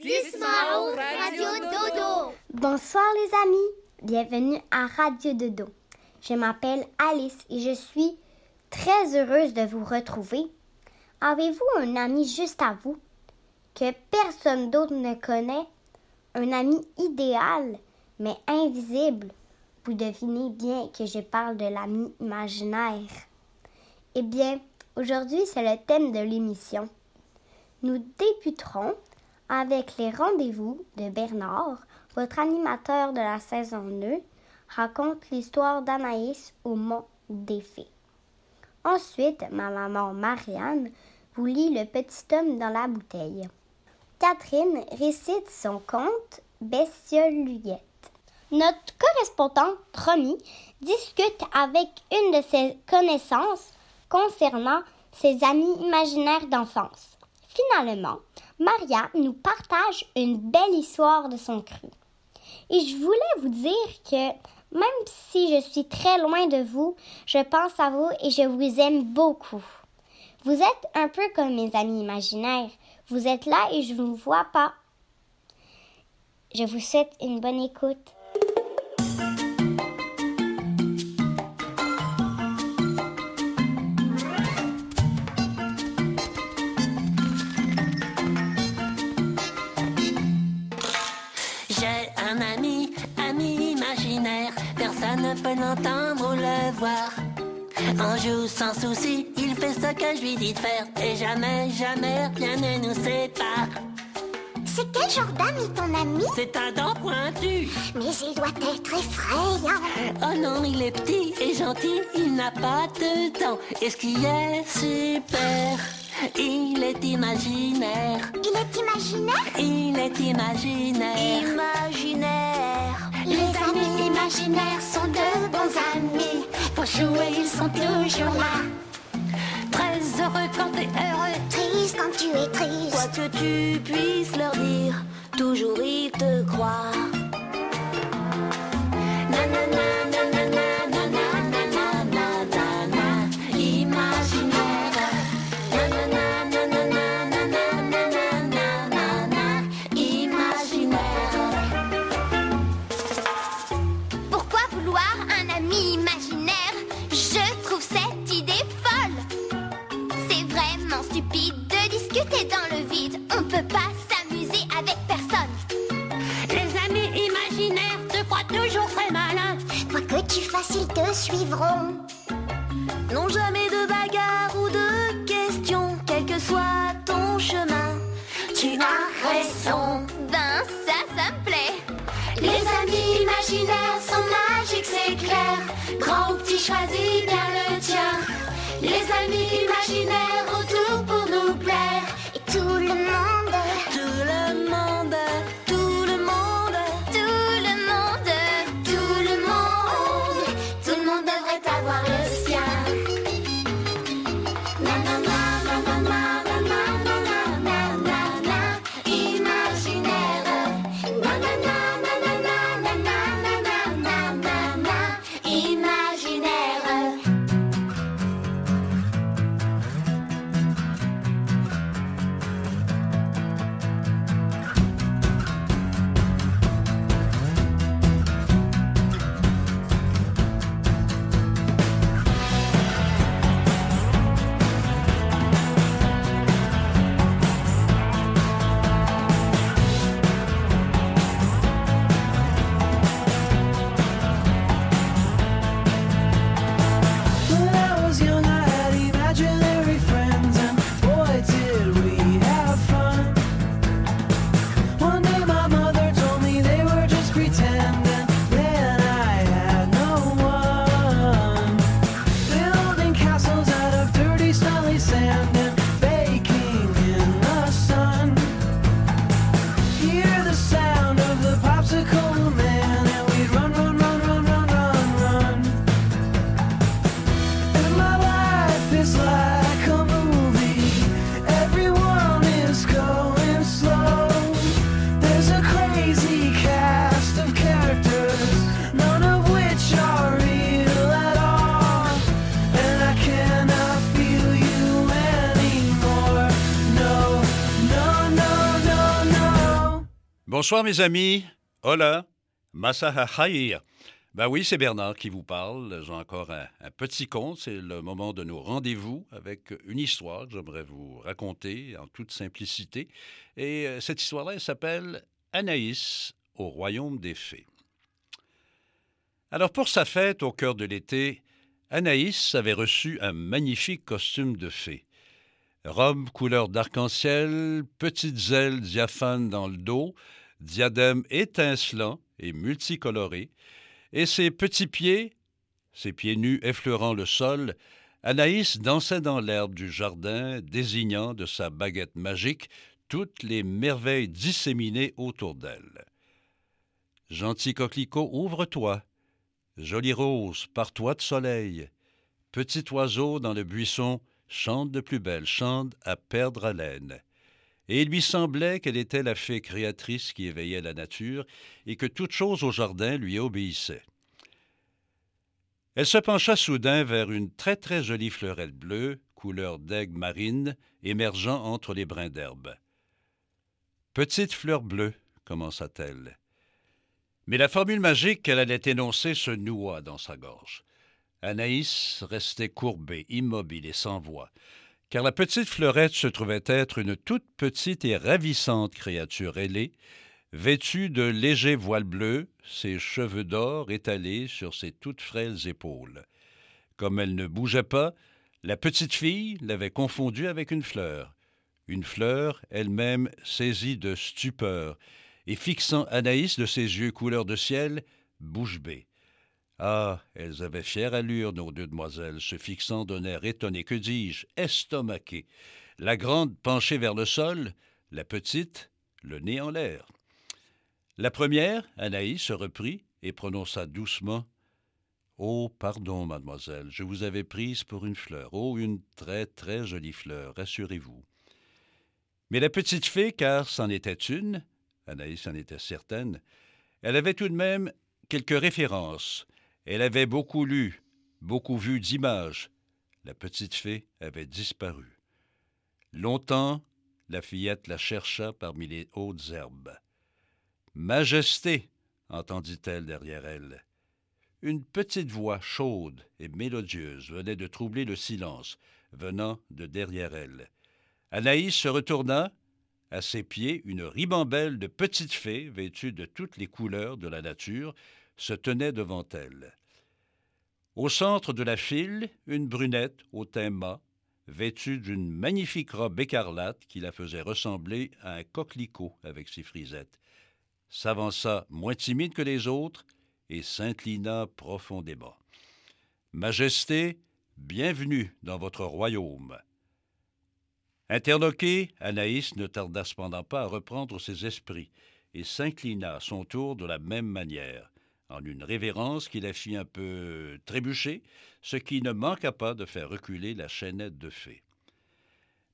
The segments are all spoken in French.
Radio Dodo. Bonsoir les amis, bienvenue à Radio Dodo. Je m'appelle Alice et je suis très heureuse de vous retrouver. Avez-vous un ami juste à vous que personne d'autre ne connaît? Un ami idéal mais invisible? Vous devinez bien que je parle de l'ami imaginaire. Eh bien, aujourd'hui c'est le thème de l'émission. Nous débuterons avec les rendez-vous de Bernard, votre animateur de la saison 2, raconte l'histoire d'Anaïs au Mont des Fées. Ensuite, ma maman Marianne vous lit Le petit homme dans la bouteille. Catherine récite son conte Bestioluyette. Notre correspondante Romy discute avec une de ses connaissances concernant ses amis imaginaires d'enfance. Finalement, Maria nous partage une belle histoire de son cru. Et je voulais vous dire que même si je suis très loin de vous, je pense à vous et je vous aime beaucoup. Vous êtes un peu comme mes amis imaginaires. Vous êtes là et je ne vous vois pas. Je vous souhaite une bonne écoute. Ne peut l'entendre ou le voir. On joue sans souci, il fait ce que je lui dis de faire, et jamais, jamais rien ne nous sépare. C'est quel genre d'ami ton ami? C'est un dent pointu. Mais il doit être effrayant. Oh non, il est petit et gentil, il n'a pas de dents. Et ce qui est super, il est imaginaire. Il est imaginaire? Il est imaginaire. Imaginaire. Les amis imaginaires sont de bons amis. Pour jouer, ils sont toujours là. Très heureux quand t'es heureux. Triste quand tu es triste. Quoi que tu puisses leur dire, toujours ils te croient. Nanana, Les amis Bonsoir mes amis. Hola. Masaha Ben oui, c'est Bernard qui vous parle. J'ai encore un, un petit conte. C'est le moment de nos rendez-vous avec une histoire que j'aimerais vous raconter en toute simplicité. Et euh, cette histoire-là, elle s'appelle Anaïs au royaume des fées. Alors pour sa fête au cœur de l'été, Anaïs avait reçu un magnifique costume de fée. Robe couleur d'arc-en-ciel, petites ailes diaphanes dans le dos, diadème étincelant et multicoloré, et ses petits pieds, ses pieds nus effleurant le sol, Anaïs dansait dans l'herbe du jardin, désignant de sa baguette magique toutes les merveilles disséminées autour d'elle. Gentil coquelicot, ouvre-toi. Jolie rose, pars-toi de soleil. Petit oiseau dans le buisson, chante de plus belle, chante à perdre haleine et il lui semblait qu'elle était la fée créatrice qui éveillait la nature et que toute chose au jardin lui obéissait. Elle se pencha soudain vers une très très jolie fleurette bleue, couleur d'aigle marine, émergeant entre les brins d'herbe. Petite fleur bleue, commença-t-elle. Mais la formule magique qu'elle allait énoncer se noua dans sa gorge. Anaïs restait courbée, immobile et sans voix car la petite fleurette se trouvait être une toute petite et ravissante créature ailée, vêtue de légers voiles bleus, ses cheveux d'or étalés sur ses toutes frêles épaules. Comme elle ne bougeait pas, la petite fille l'avait confondue avec une fleur. Une fleur, elle-même saisie de stupeur, et fixant Anaïs de ses yeux couleur de ciel, bouche bée. Ah, elles avaient fière allure, nos deux demoiselles, se fixant d'un air étonné, que dis-je, estomaqué. La grande penchée vers le sol, la petite, le nez en l'air. La première, Anaïs, se reprit et prononça doucement Oh, pardon, mademoiselle, je vous avais prise pour une fleur. Oh, une très, très jolie fleur, rassurez-vous. Mais la petite fée, car c'en était une, Anaïs en était certaine, elle avait tout de même quelques références, elle avait beaucoup lu, beaucoup vu d'images. La petite fée avait disparu. Longtemps, la fillette la chercha parmi les hautes herbes. Majesté, entendit-elle derrière elle. Une petite voix chaude et mélodieuse venait de troubler le silence, venant de derrière elle. Anaïs se retourna. À ses pieds, une ribambelle de petites fées, vêtues de toutes les couleurs de la nature, se tenait devant elle. Au centre de la file, une brunette au teint mat, vêtue d'une magnifique robe écarlate qui la faisait ressembler à un coquelicot avec ses frisettes, s'avança moins timide que les autres et s'inclina profondément. Majesté, bienvenue dans votre royaume. Interloquée, Anaïs ne tarda cependant pas à reprendre ses esprits et s'inclina à son tour de la même manière en une révérence qui la fit un peu trébucher, ce qui ne manqua pas de faire reculer la chaînette de fée.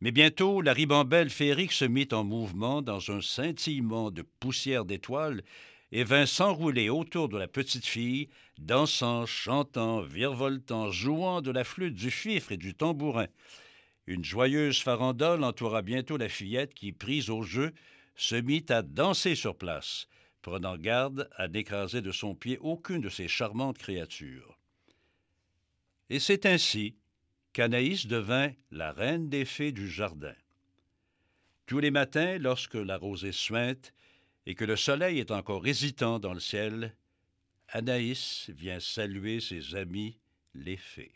Mais bientôt, la ribambelle féerique se mit en mouvement dans un scintillement de poussière d'étoiles et vint s'enrouler autour de la petite fille, dansant, chantant, virevoltant, jouant de la flûte, du fifre et du tambourin. Une joyeuse farandole entoura bientôt la fillette qui, prise au jeu, se mit à danser sur place prenant garde à n'écraser de son pied aucune de ces charmantes créatures. Et c'est ainsi qu'Anaïs devint la reine des fées du jardin. Tous les matins, lorsque la rosée suinte et que le soleil est encore hésitant dans le ciel, Anaïs vient saluer ses amis les fées.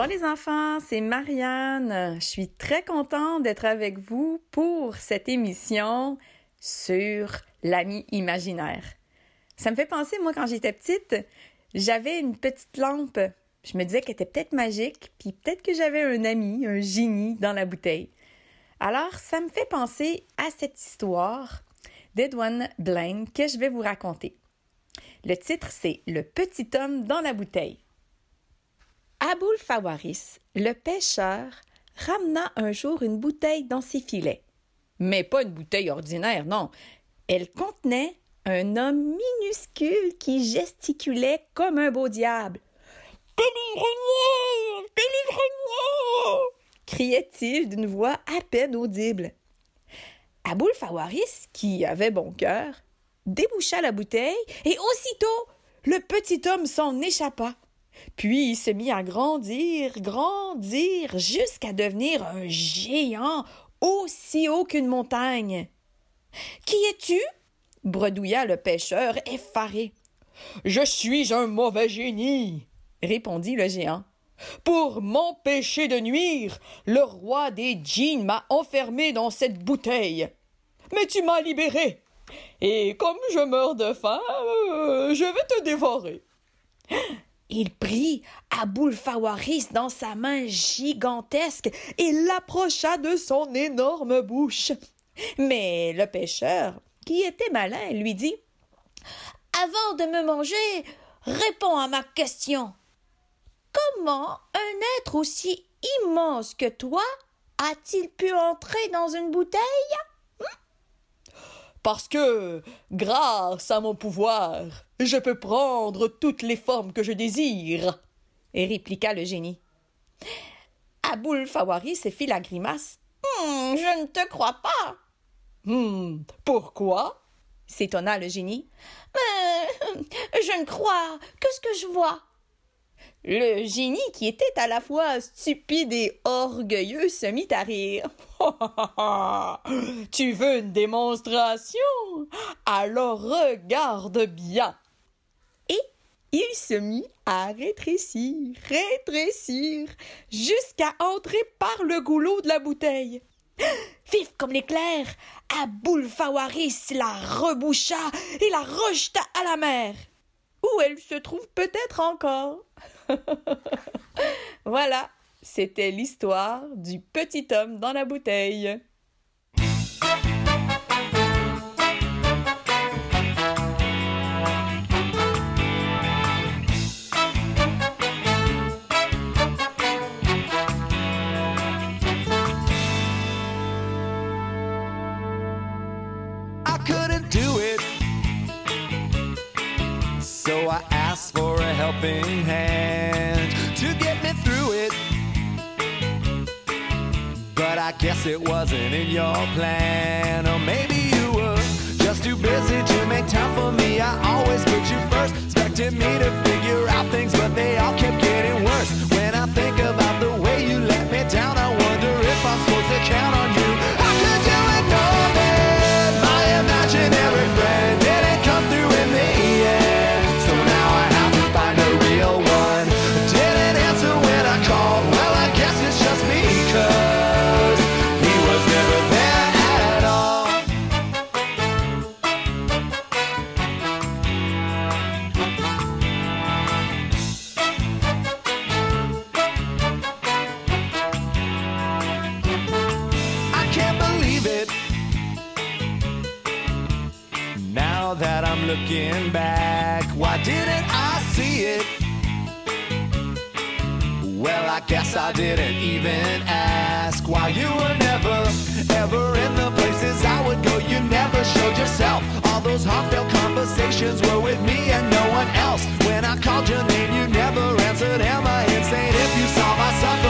Bonsoir les enfants, c'est Marianne. Je suis très contente d'être avec vous pour cette émission sur l'ami imaginaire. Ça me fait penser, moi, quand j'étais petite, j'avais une petite lampe. Je me disais qu'elle était peut-être magique, puis peut-être que j'avais un ami, un génie dans la bouteille. Alors, ça me fait penser à cette histoire d'Edwin Blaine que je vais vous raconter. Le titre, c'est Le petit homme dans la bouteille. Aboul Fawaris, le pêcheur, ramena un jour une bouteille dans ses filets. Mais pas une bouteille ordinaire, non. Elle contenait un homme minuscule qui gesticulait comme un beau diable. Délivre-moi! Délivre-moi! criait-il d'une voix à peine audible. Aboul Fawaris, qui avait bon cœur, déboucha la bouteille et aussitôt le petit homme s'en échappa. Puis il se mit à grandir, grandir, jusqu'à devenir un géant aussi haut qu'une montagne. Qui es-tu? bredouilla le pêcheur effaré. Je suis un mauvais génie, répondit le géant. Pour m'empêcher de nuire, le roi des djinns m'a enfermé dans cette bouteille. Mais tu m'as libéré. Et comme je meurs de faim, euh, je vais te dévorer. Il prit Aboul Fawaris dans sa main gigantesque et l'approcha de son énorme bouche. Mais le pêcheur, qui était malin, lui dit Avant de me manger, réponds à ma question. Comment un être aussi immense que toi a-t-il pu entrer dans une bouteille? Parce que, grâce à mon pouvoir, je peux prendre toutes les formes que je désire, répliqua le génie. Aboul Fawari se fit la grimace. Hmm, je ne te crois pas. Hmm, pourquoi? s'étonna le génie. Euh, je ne crois que ce que je vois. Le génie, qui était à la fois stupide et orgueilleux, se mit à rire. tu veux une démonstration? Alors regarde bien. Et il se mit à rétrécir, rétrécir, jusqu'à entrer par le goulot de la bouteille. Vif comme l'éclair, Aboul Fawaris la reboucha et la rejeta à la mer, où elle se trouve peut-être encore. voilà, c'était l'histoire du petit homme dans la bouteille. I guess it wasn't in your plan. Or maybe you were just too busy to make time for me. I always put you first, expected me to figure out things, but they all kept getting worse. When I think about the way you let me down, I wonder if I'm supposed to count on you. I'm looking back, why didn't I see it? Well, I guess I didn't even ask why you were never, ever in the places I would go. You never showed yourself. All those heartfelt conversations were with me and no one else. When I called your name, you never answered. Am I insane if you saw my suffering?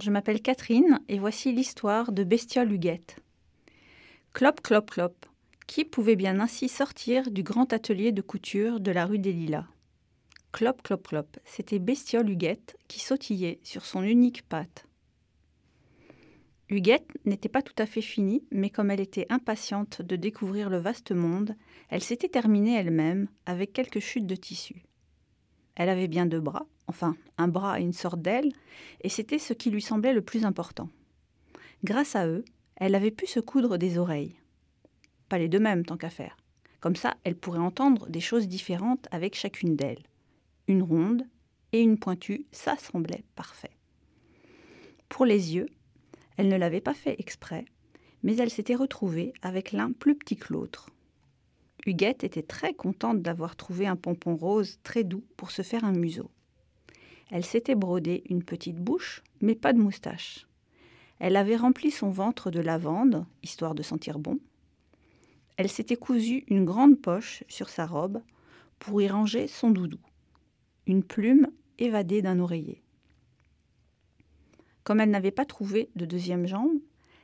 Je m'appelle Catherine et voici l'histoire de Bestiole Huguette. Clop, clop, clop. Qui pouvait bien ainsi sortir du grand atelier de couture de la rue des Lilas? Clop, clop, clop. C'était Bestiole Huguette qui sautillait sur son unique patte. Huguette n'était pas tout à fait finie, mais comme elle était impatiente de découvrir le vaste monde, elle s'était terminée elle-même avec quelques chutes de tissu. Elle avait bien deux bras, enfin un bras et une sorte d'aile, et c'était ce qui lui semblait le plus important. Grâce à eux, elle avait pu se coudre des oreilles. Pas les deux mêmes, tant qu'à faire. Comme ça, elle pourrait entendre des choses différentes avec chacune d'elles. Une ronde et une pointue, ça semblait parfait. Pour les yeux, elle ne l'avait pas fait exprès, mais elle s'était retrouvée avec l'un plus petit que l'autre. Huguette était très contente d'avoir trouvé un pompon rose très doux pour se faire un museau. Elle s'était brodé une petite bouche, mais pas de moustache. Elle avait rempli son ventre de lavande, histoire de sentir bon. Elle s'était cousu une grande poche sur sa robe pour y ranger son doudou, une plume évadée d'un oreiller. Comme elle n'avait pas trouvé de deuxième jambe,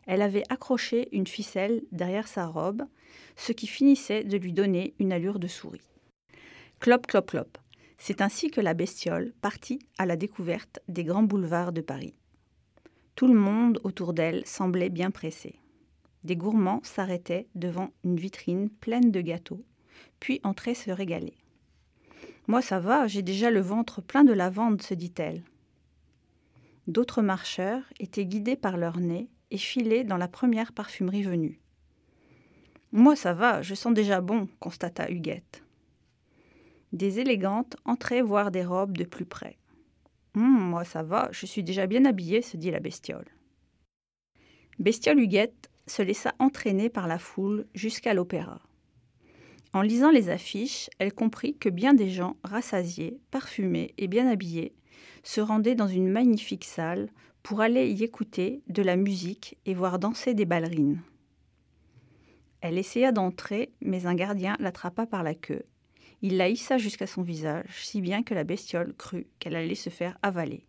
elle avait accroché une ficelle derrière sa robe, ce qui finissait de lui donner une allure de souris. Clop, clop, clop. C'est ainsi que la bestiole partit à la découverte des grands boulevards de Paris. Tout le monde autour d'elle semblait bien pressé. Des gourmands s'arrêtaient devant une vitrine pleine de gâteaux, puis entraient se régaler. Moi, ça va, j'ai déjà le ventre plein de lavande, se dit-elle. D'autres marcheurs étaient guidés par leur nez et filaient dans la première parfumerie venue. Moi, ça va, je sens déjà bon, constata Huguette. Des élégantes entraient voir des robes de plus près. Hum, moi, ça va, je suis déjà bien habillée, se dit la bestiole. Bestiole Huguette se laissa entraîner par la foule jusqu'à l'opéra. En lisant les affiches, elle comprit que bien des gens rassasiés, parfumés et bien habillés se rendaient dans une magnifique salle pour aller y écouter de la musique et voir danser des ballerines. Elle essaya d'entrer, mais un gardien l'attrapa par la queue. Il la hissa jusqu'à son visage, si bien que la bestiole crut qu'elle allait se faire avaler.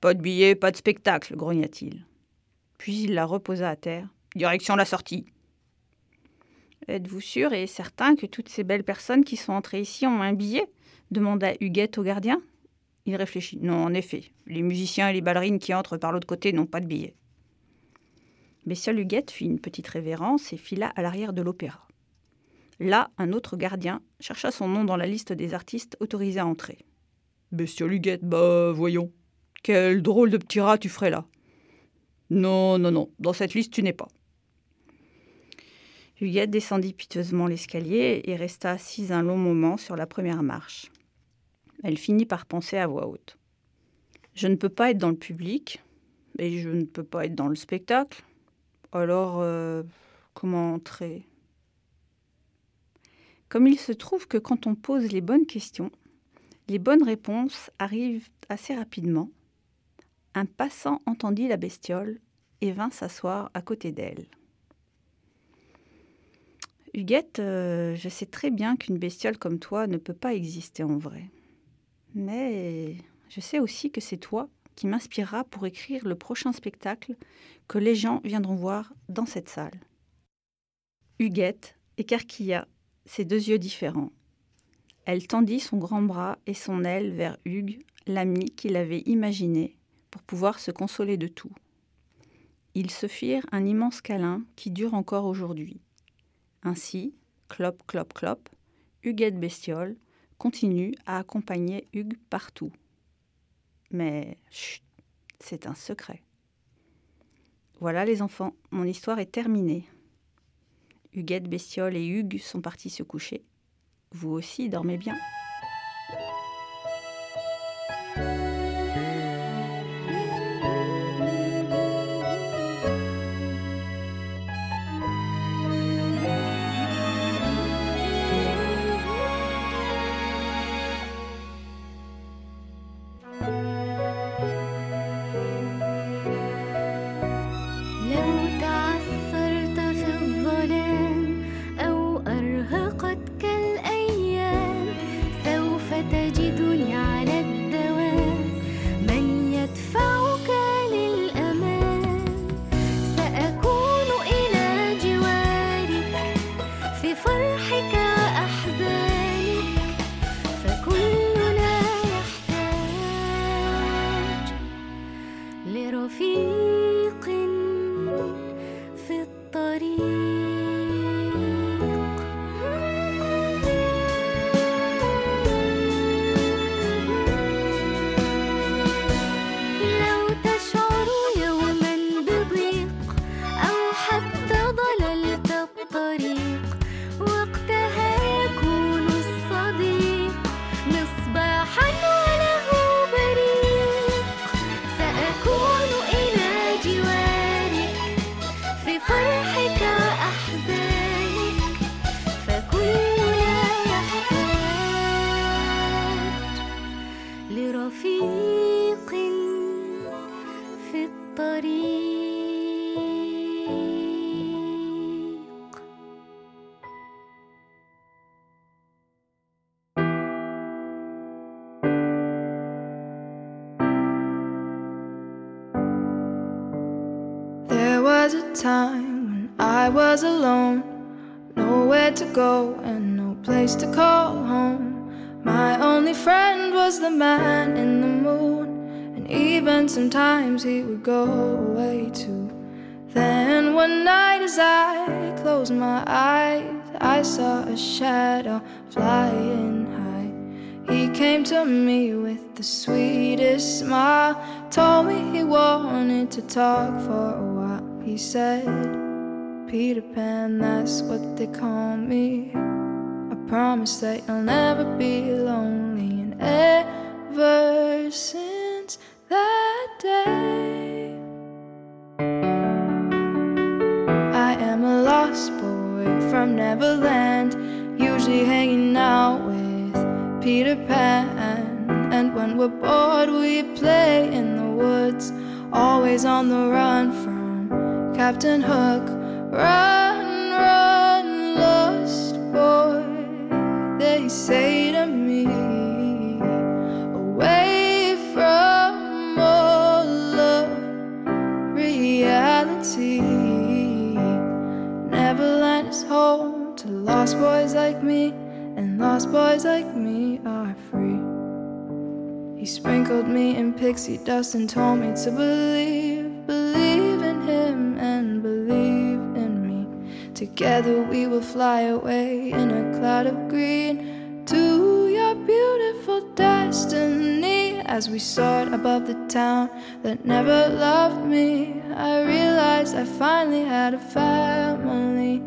Pas de billet, pas de spectacle, grogna-t-il. Puis il la reposa à terre. Direction la sortie. Êtes-vous sûr et certain que toutes ces belles personnes qui sont entrées ici ont un billet? demanda Huguette au gardien. Il réfléchit. Non, en effet, les musiciens et les ballerines qui entrent par l'autre côté n'ont pas de billet. Bestiole Huguette fit une petite révérence et fila à l'arrière de l'opéra. Là, un autre gardien chercha son nom dans la liste des artistes autorisés à entrer. Bestiole Huguette, bah voyons. Quel drôle de petit rat tu ferais là. Non, non, non, dans cette liste tu n'es pas. Huguette descendit piteusement l'escalier et resta assise un long moment sur la première marche. Elle finit par penser à voix haute. Je ne peux pas être dans le public, et je ne peux pas être dans le spectacle. Alors, euh, comment entrer? Comme il se trouve que quand on pose les bonnes questions, les bonnes réponses arrivent assez rapidement, un passant entendit la bestiole et vint s'asseoir à côté d'elle. Huguette, euh, je sais très bien qu'une bestiole comme toi ne peut pas exister en vrai. Mais je sais aussi que c'est toi qui m'inspirera pour écrire le prochain spectacle que les gens viendront voir dans cette salle. Huguette écarquilla ses deux yeux différents. Elle tendit son grand bras et son aile vers Hugues, l'ami qu'il avait imaginé, pour pouvoir se consoler de tout. Ils se firent un immense câlin qui dure encore aujourd'hui. Ainsi, clop, clop, clop, Huguette Bestiole continue à accompagner Hugues partout. Mais chut, c'est un secret. Voilà les enfants, mon histoire est terminée. Huguette, Bestiole et Hugues sont partis se coucher. Vous aussi, dormez bien. The man in the moon, and even sometimes he would go away too. Then one night, as I closed my eyes, I saw a shadow flying high. He came to me with the sweetest smile, told me he wanted to talk for a while. He said, Peter Pan, that's what they call me. I promise that you'll never be lonely. Ever since that day, I am a lost boy from Neverland, usually hanging out with Peter Pan. And when we're bored, we play in the woods, always on the run from Captain Hook. Run, run, lost boy, they say to me. Neverland is home to lost boys like me, and lost boys like me are free. He sprinkled me in pixie dust and told me to believe, believe in him and believe in me. Together we will fly away in a cloud of green to your beautiful destiny. As we soared above the town that never loved me, I realized I finally had a family.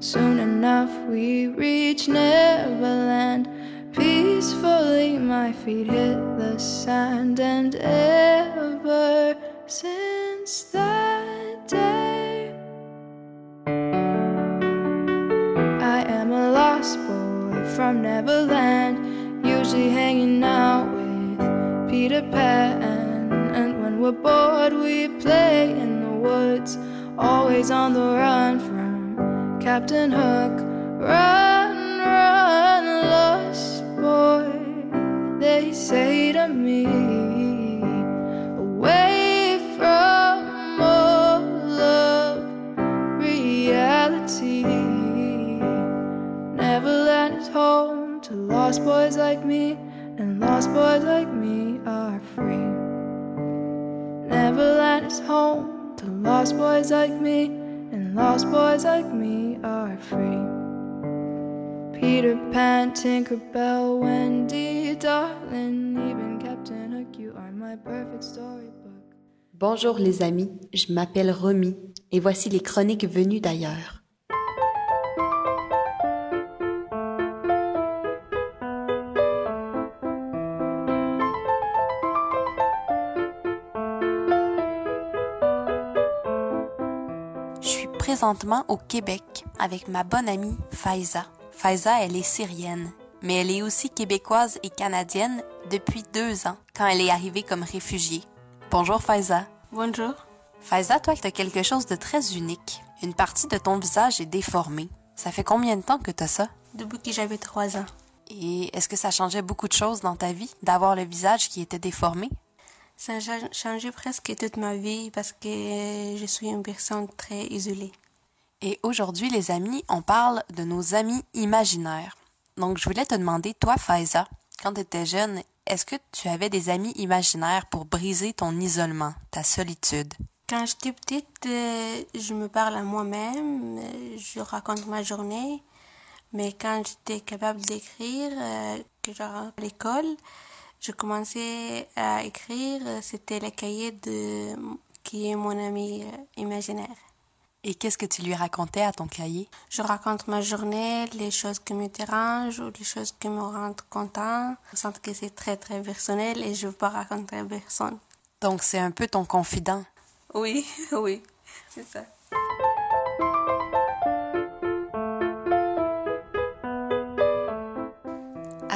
Soon enough, we reached Neverland. Peacefully, my feet hit the sand, and ever since that day, I am a lost boy from Neverland, usually hanging out Peter Pan. And when we're bored, we play in the woods, always on the run from Captain Hook. Run, run, lost boy, they say to me. Away from all of reality. Neverland is home to lost boys like me, and lost boys like me are free. Neverland is home to lost boys like me, and lost boys like me are free. Peter Pan, Tinker Bell, Wendy, darling, even Captain Hook, you are my perfect storybook. Bonjour les amis, je m'appelle Romy et voici les chroniques venues d'ailleurs. Présentement au Québec avec ma bonne amie Faiza. Faiza, elle est syrienne, mais elle est aussi québécoise et canadienne depuis deux ans, quand elle est arrivée comme réfugiée. Bonjour Faiza. Bonjour. Faiza, toi, tu as quelque chose de très unique. Une partie de ton visage est déformée. Ça fait combien de temps que tu as ça? Depuis que j'avais trois ans. Et est-ce que ça changeait beaucoup de choses dans ta vie d'avoir le visage qui était déformé? Ça a cha- changé presque toute ma vie parce que je suis une personne très isolée. Et aujourd'hui, les amis, on parle de nos amis imaginaires. Donc, je voulais te demander, toi, Faiza, quand tu étais jeune, est-ce que tu avais des amis imaginaires pour briser ton isolement, ta solitude? Quand j'étais petite, euh, je me parle à moi-même, euh, je raconte ma journée. Mais quand j'étais capable d'écrire, euh, que je rentre à l'école, je commençais à écrire. C'était le cahier de qui est mon ami euh, imaginaire. Et qu'est-ce que tu lui racontais à ton cahier? Je raconte ma journée, les choses qui me dérangent ou les choses qui me rendent content. Je sens que c'est très très personnel et je veux pas raconter à personne. Donc, c'est un peu ton confident. Oui, oui, c'est ça.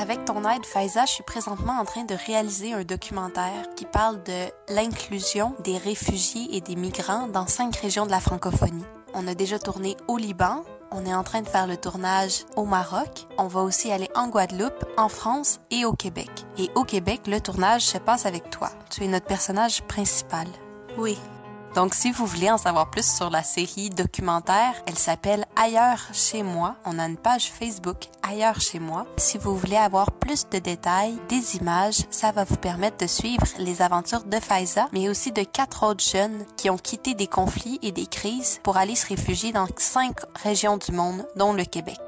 Avec ton aide, Faiza, je suis présentement en train de réaliser un documentaire qui parle de l'inclusion des réfugiés et des migrants dans cinq régions de la francophonie. On a déjà tourné au Liban, on est en train de faire le tournage au Maroc, on va aussi aller en Guadeloupe, en France et au Québec. Et au Québec, le tournage se passe avec toi. Tu es notre personnage principal. Oui. Donc, si vous voulez en savoir plus sur la série documentaire, elle s'appelle Ailleurs chez moi. On a une page Facebook Ailleurs chez moi. Si vous voulez avoir plus de détails, des images, ça va vous permettre de suivre les aventures de Faiza, mais aussi de quatre autres jeunes qui ont quitté des conflits et des crises pour aller se réfugier dans cinq régions du monde, dont le Québec.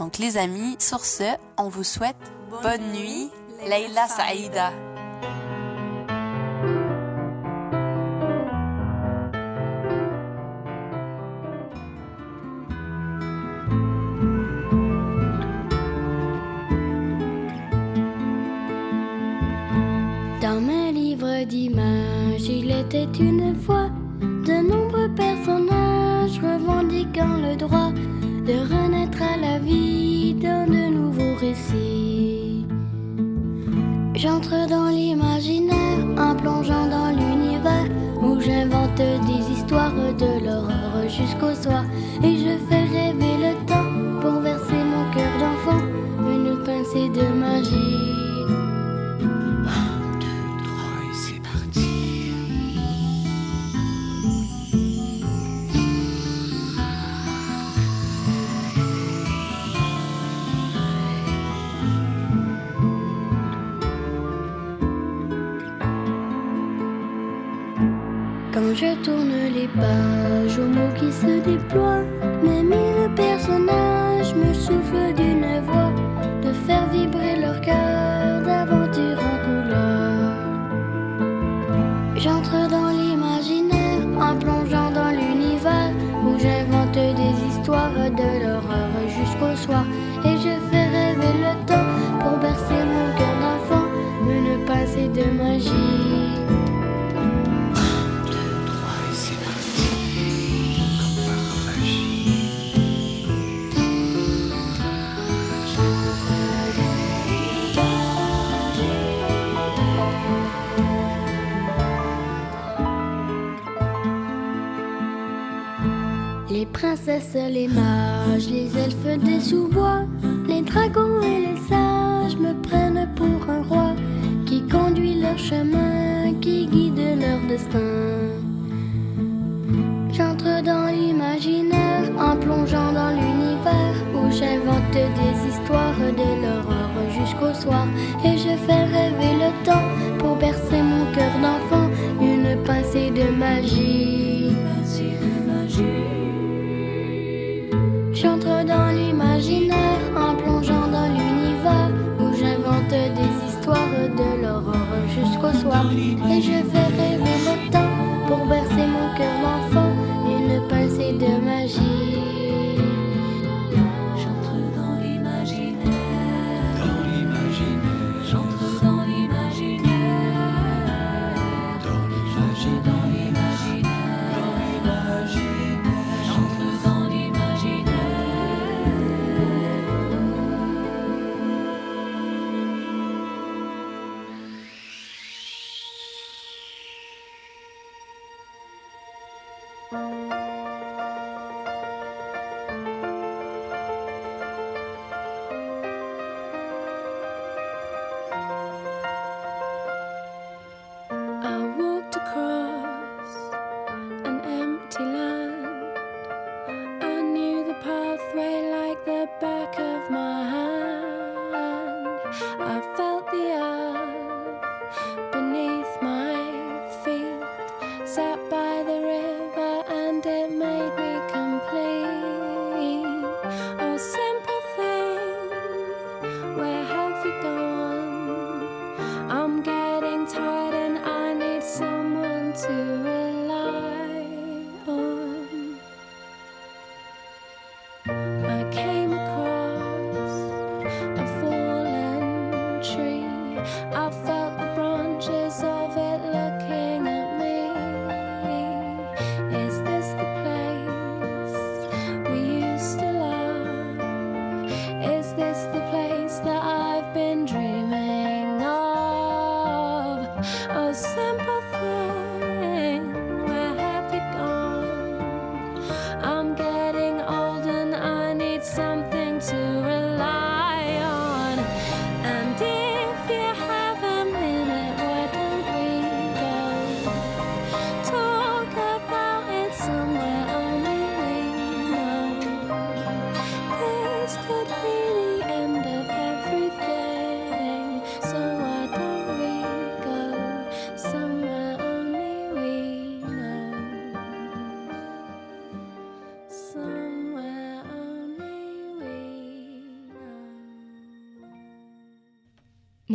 Donc, les amis, sur ce, on vous souhaite bonne, nuit. Leila Saïda. D'images, il était une fois de nombreux personnages revendiquant le droit de renaître à la vie dans de nouveaux récits. J'entre dans l'imaginaire en plongeant dans l'univers où j'invente des histoires de l'horreur jusqu'au soir et je fais rêver le temps pour verser mon cœur d'enfant une pincée de magie. Les pages aux mots qui se déploient, mes mille les mages, les elfes des sous-bois, les dragons et les sages me prennent pour un roi qui conduit leur chemin, qui guide leur destin. J'entre dans l'imaginaire en plongeant dans l'univers où j'invente des histoires de l'horreur jusqu'au soir et je fais rêver le temps pour bercer mon cœur d'enfant une pincée de magie. J'entre soir. Et je fais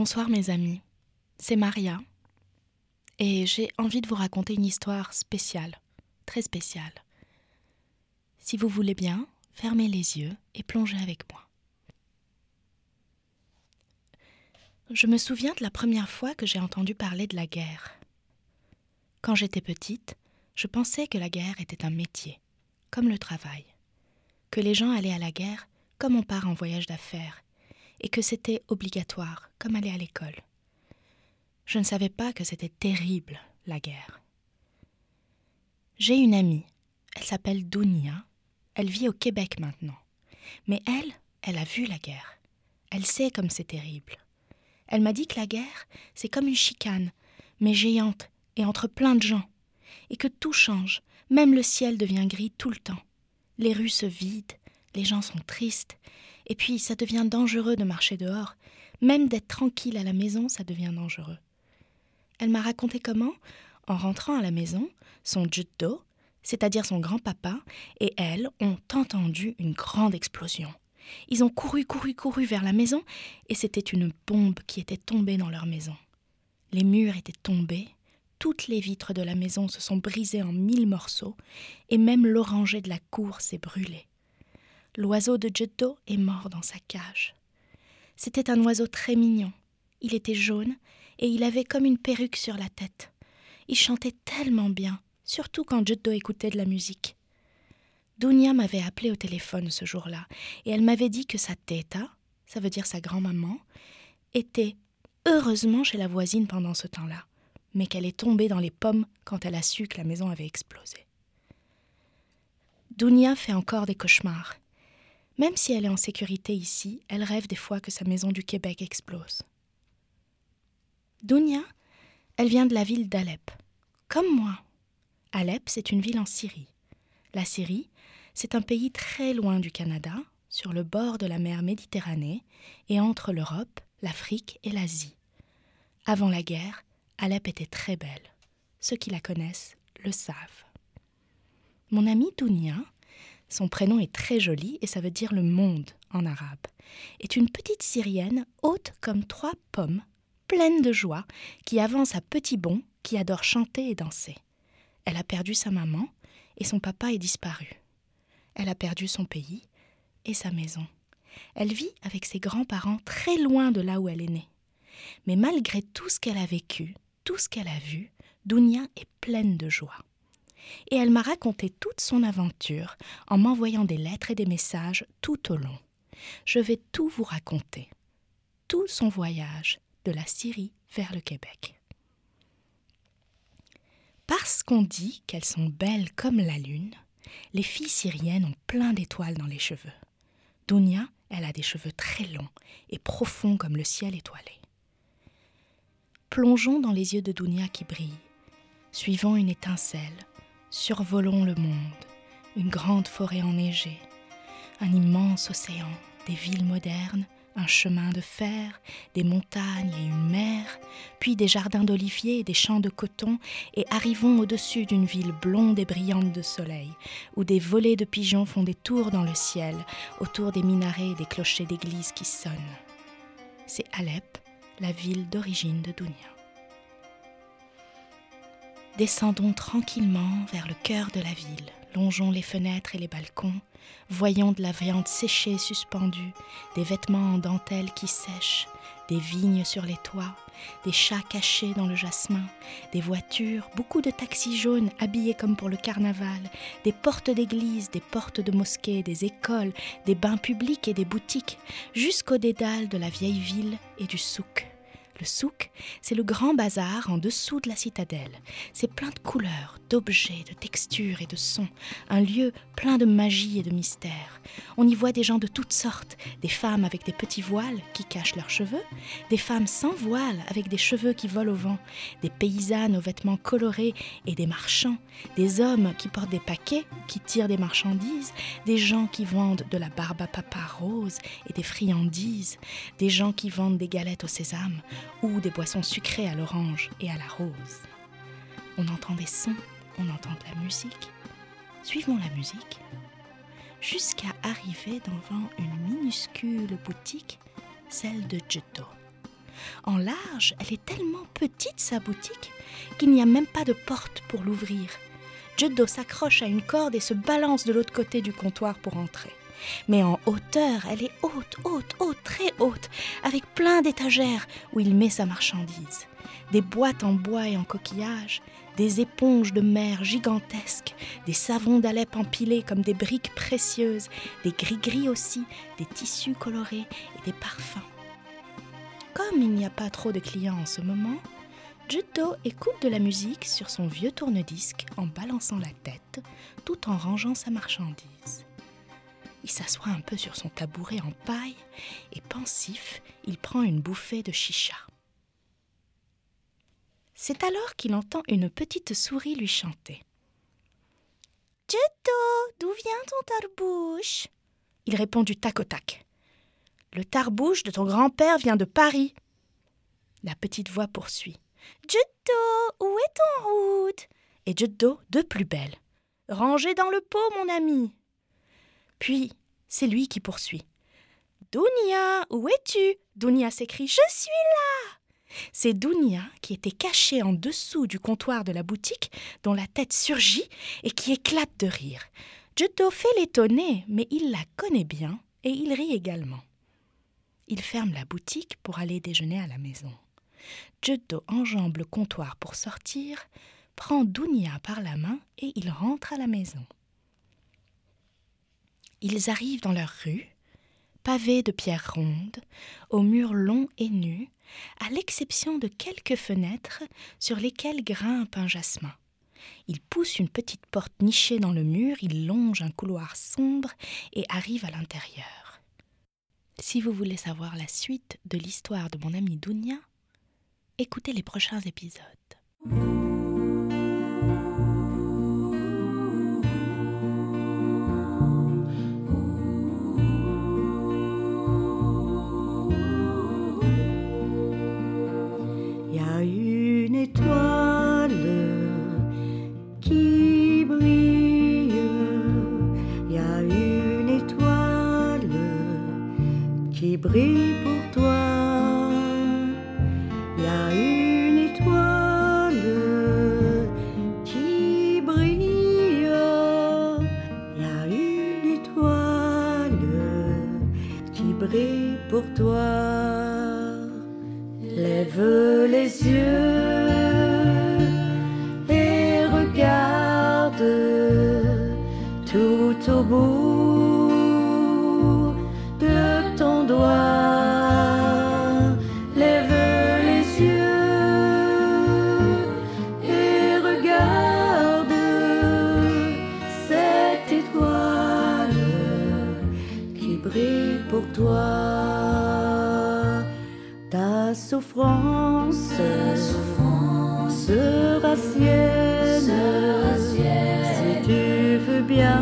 Bonsoir mes amis, c'est Maria et j'ai envie de vous raconter une histoire spéciale, très spéciale. Si vous voulez bien, fermez les yeux et plongez avec moi. Je me souviens de la première fois que j'ai entendu parler de la guerre. Quand j'étais petite, je pensais que la guerre était un métier, comme le travail, que les gens allaient à la guerre comme on part en voyage d'affaires, et que c'était obligatoire, comme aller à l'école. Je ne savais pas que c'était terrible, la guerre. J'ai une amie, elle s'appelle Dounia, elle vit au Québec maintenant. Mais elle, elle a vu la guerre. Elle sait comme c'est terrible. Elle m'a dit que la guerre, c'est comme une chicane, mais géante et entre plein de gens, et que tout change, même le ciel devient gris tout le temps. Les rues se vident, les gens sont tristes, et puis ça devient dangereux de marcher dehors, même d'être tranquille à la maison, ça devient dangereux. Elle m'a raconté comment, en rentrant à la maison, son jutdo, c'est-à-dire son grand-papa, et elle ont entendu une grande explosion. Ils ont couru, couru, couru vers la maison, et c'était une bombe qui était tombée dans leur maison. Les murs étaient tombés, toutes les vitres de la maison se sont brisées en mille morceaux, et même l'oranger de la cour s'est brûlé. L'oiseau de Jutdo est mort dans sa cage. C'était un oiseau très mignon. Il était jaune, et il avait comme une perruque sur la tête. Il chantait tellement bien, surtout quand Jutdo écoutait de la musique. Dounia m'avait appelé au téléphone ce jour-là, et elle m'avait dit que sa teta, ça veut dire sa grand-maman, était heureusement chez la voisine pendant ce temps-là, mais qu'elle est tombée dans les pommes quand elle a su que la maison avait explosé. Dounia fait encore des cauchemars. Même si elle est en sécurité ici, elle rêve des fois que sa maison du Québec explose. Dounia, elle vient de la ville d'Alep, comme moi. Alep, c'est une ville en Syrie. La Syrie, c'est un pays très loin du Canada, sur le bord de la mer Méditerranée et entre l'Europe, l'Afrique et l'Asie. Avant la guerre, Alep était très belle. Ceux qui la connaissent le savent. Mon amie Dounia, son prénom est très joli et ça veut dire le monde en arabe, est une petite Syrienne haute comme trois pommes, pleine de joie, qui avance à petits bonds, qui adore chanter et danser. Elle a perdu sa maman et son papa est disparu. Elle a perdu son pays et sa maison. Elle vit avec ses grands-parents très loin de là où elle est née. Mais malgré tout ce qu'elle a vécu, tout ce qu'elle a vu, Dounia est pleine de joie. Et elle m'a raconté toute son aventure en m'envoyant des lettres et des messages tout au long. Je vais tout vous raconter. Tout son voyage de la Syrie vers le Québec. Parce qu'on dit qu'elles sont belles comme la lune, les filles syriennes ont plein d'étoiles dans les cheveux. Dounia, elle a des cheveux très longs et profonds comme le ciel étoilé. Plongeons dans les yeux de Dounia qui brillent. Suivons une étincelle, survolons le monde, une grande forêt enneigée, un immense océan, des villes modernes, un chemin de fer, des montagnes et une mer, puis des jardins d'oliviers et des champs de coton, et arrivons au-dessus d'une ville blonde et brillante de soleil, où des volées de pigeons font des tours dans le ciel, autour des minarets et des clochers d'église qui sonnent. C'est Alep, la ville d'origine de Dounia. Descendons tranquillement vers le cœur de la ville, longeons les fenêtres et les balcons, voyons de la viande séchée suspendue, des vêtements en dentelle qui sèchent, des vignes sur les toits, des chats cachés dans le jasmin, des voitures, beaucoup de taxis jaunes habillés comme pour le carnaval, des portes d'église, des portes de mosquées, des écoles, des bains publics et des boutiques, jusqu'au dédale de la vieille ville et du souk. Le souk, c'est le grand bazar en dessous de la citadelle. C'est plein de couleurs, d'objets, de textures et de sons. Un lieu plein de magie et de mystère. On y voit des gens de toutes sortes, des femmes avec des petits voiles qui cachent leurs cheveux, des femmes sans voile avec des cheveux qui volent au vent, des paysannes aux vêtements colorés et des marchands, des hommes qui portent des paquets, qui tirent des marchandises, des gens qui vendent de la barbe à papa rose et des friandises, des gens qui vendent des galettes au sésame ou des boissons sucrées à l'orange et à la rose. On entend des sons, on entend de la musique. Suivons la musique jusqu'à arriver devant une minuscule boutique, celle de Jutto. En large, elle est tellement petite, sa boutique, qu'il n'y a même pas de porte pour l'ouvrir. Jutto s'accroche à une corde et se balance de l'autre côté du comptoir pour entrer. Mais en hauteur, elle est haute, haute, haute, très haute, avec plein d'étagères où il met sa marchandise. Des boîtes en bois et en coquillage, des éponges de mer gigantesques, des savons d'Alep empilés comme des briques précieuses, des gris-gris aussi, des tissus colorés et des parfums. Comme il n'y a pas trop de clients en ce moment, Jutto écoute de la musique sur son vieux tourne-disque en balançant la tête tout en rangeant sa marchandise. Il s'assoit un peu sur son tabouret en paille et pensif, il prend une bouffée de chicha. C'est alors qu'il entend une petite souris lui chanter. Jetto, d'où vient ton tarbouche? Il répond du tac au tac. Le tarbouche de ton grand-père vient de Paris. La petite voix poursuit. Jetto, où est ton route? Et Jetto, de plus belle. Rangé dans le pot, mon ami. Puis, c'est lui qui poursuit. Dounia, où es-tu? Dounia s'écrie Je suis là C'est Dounia qui était cachée en dessous du comptoir de la boutique, dont la tête surgit et qui éclate de rire. Jutto fait l'étonner, mais il la connaît bien et il rit également. Il ferme la boutique pour aller déjeuner à la maison. Jutto enjambe le comptoir pour sortir, prend Dounia par la main et il rentre à la maison. Ils arrivent dans leur rue, pavée de pierres rondes, aux murs longs et nus, à l'exception de quelques fenêtres sur lesquelles grimpe un jasmin. Ils poussent une petite porte nichée dans le mur, ils longent un couloir sombre et arrivent à l'intérieur. Si vous voulez savoir la suite de l'histoire de mon amie Dounia, écoutez les prochains épisodes. Brille Ta souffrance, souffrance sera, sienne, si tu veux bien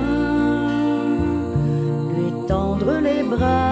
lui tendre les bras.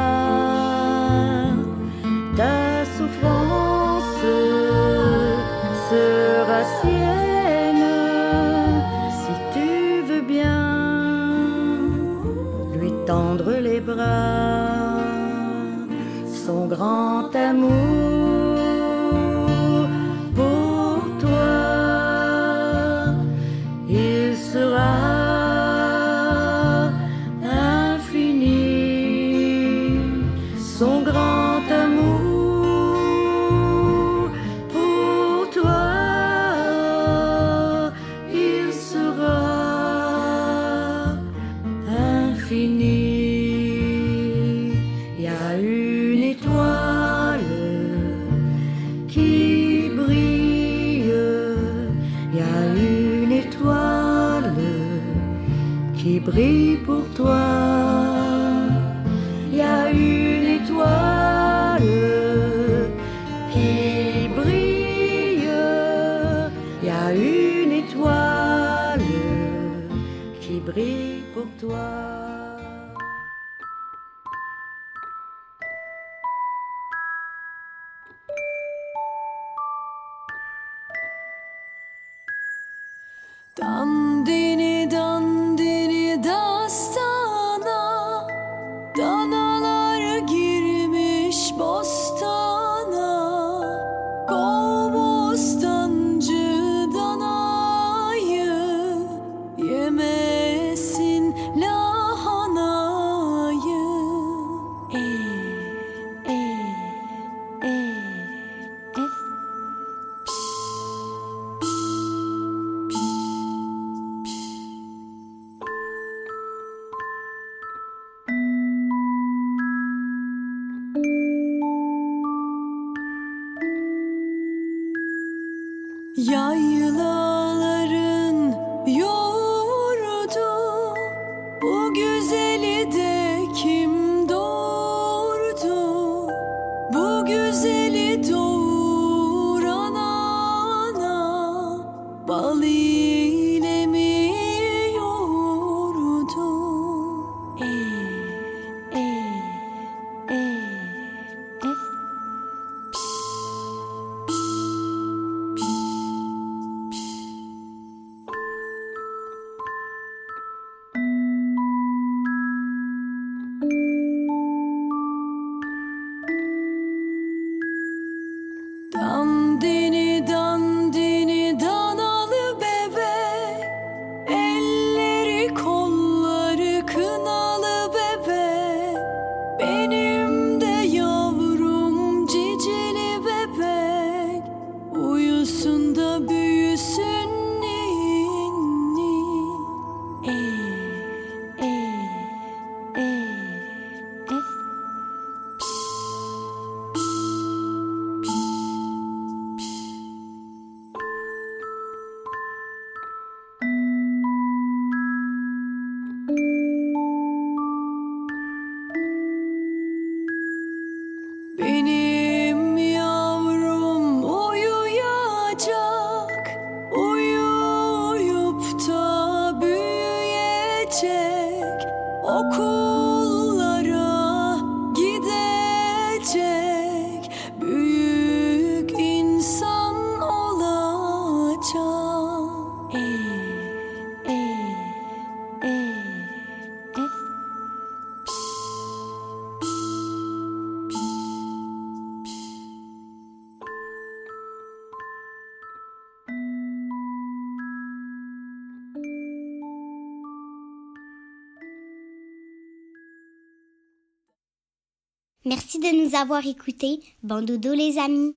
Merci de nous avoir écoutés. Bandodo les amis.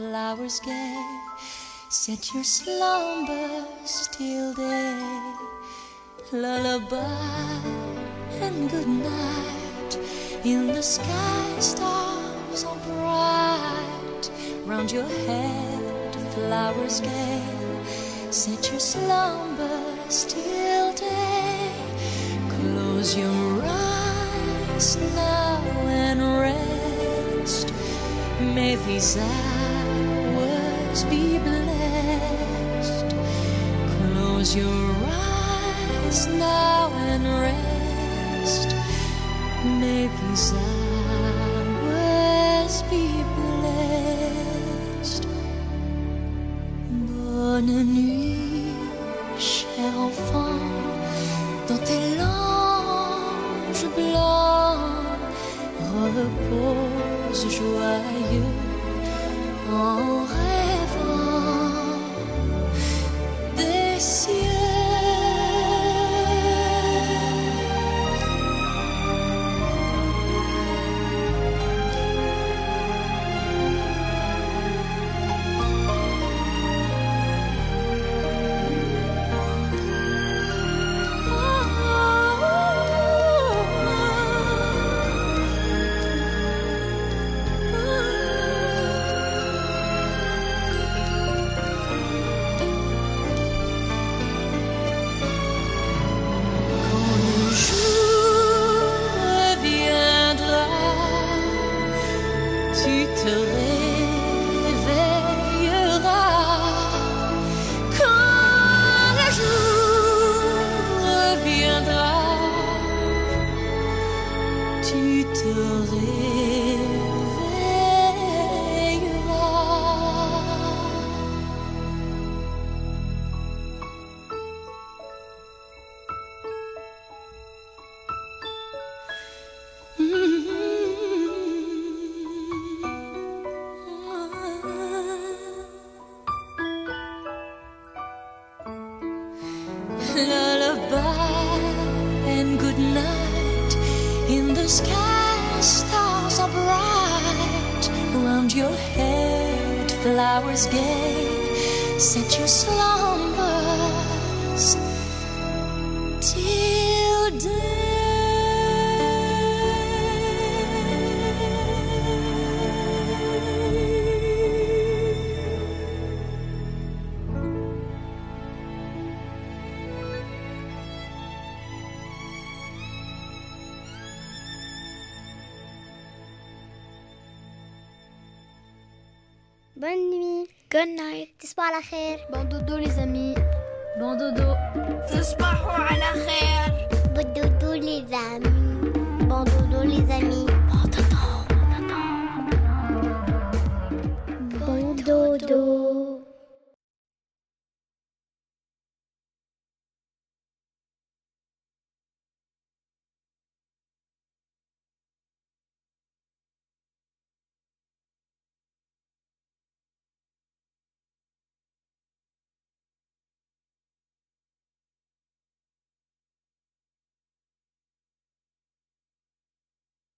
Flowers gay. Set your slumbers till day. Lullaby and good night. In the sky, stars are bright. Round your head, flowers gay. Set your slumbers till day. Close your eyes now and rest. May these be blessed. Close your eyes now and rest. May these hours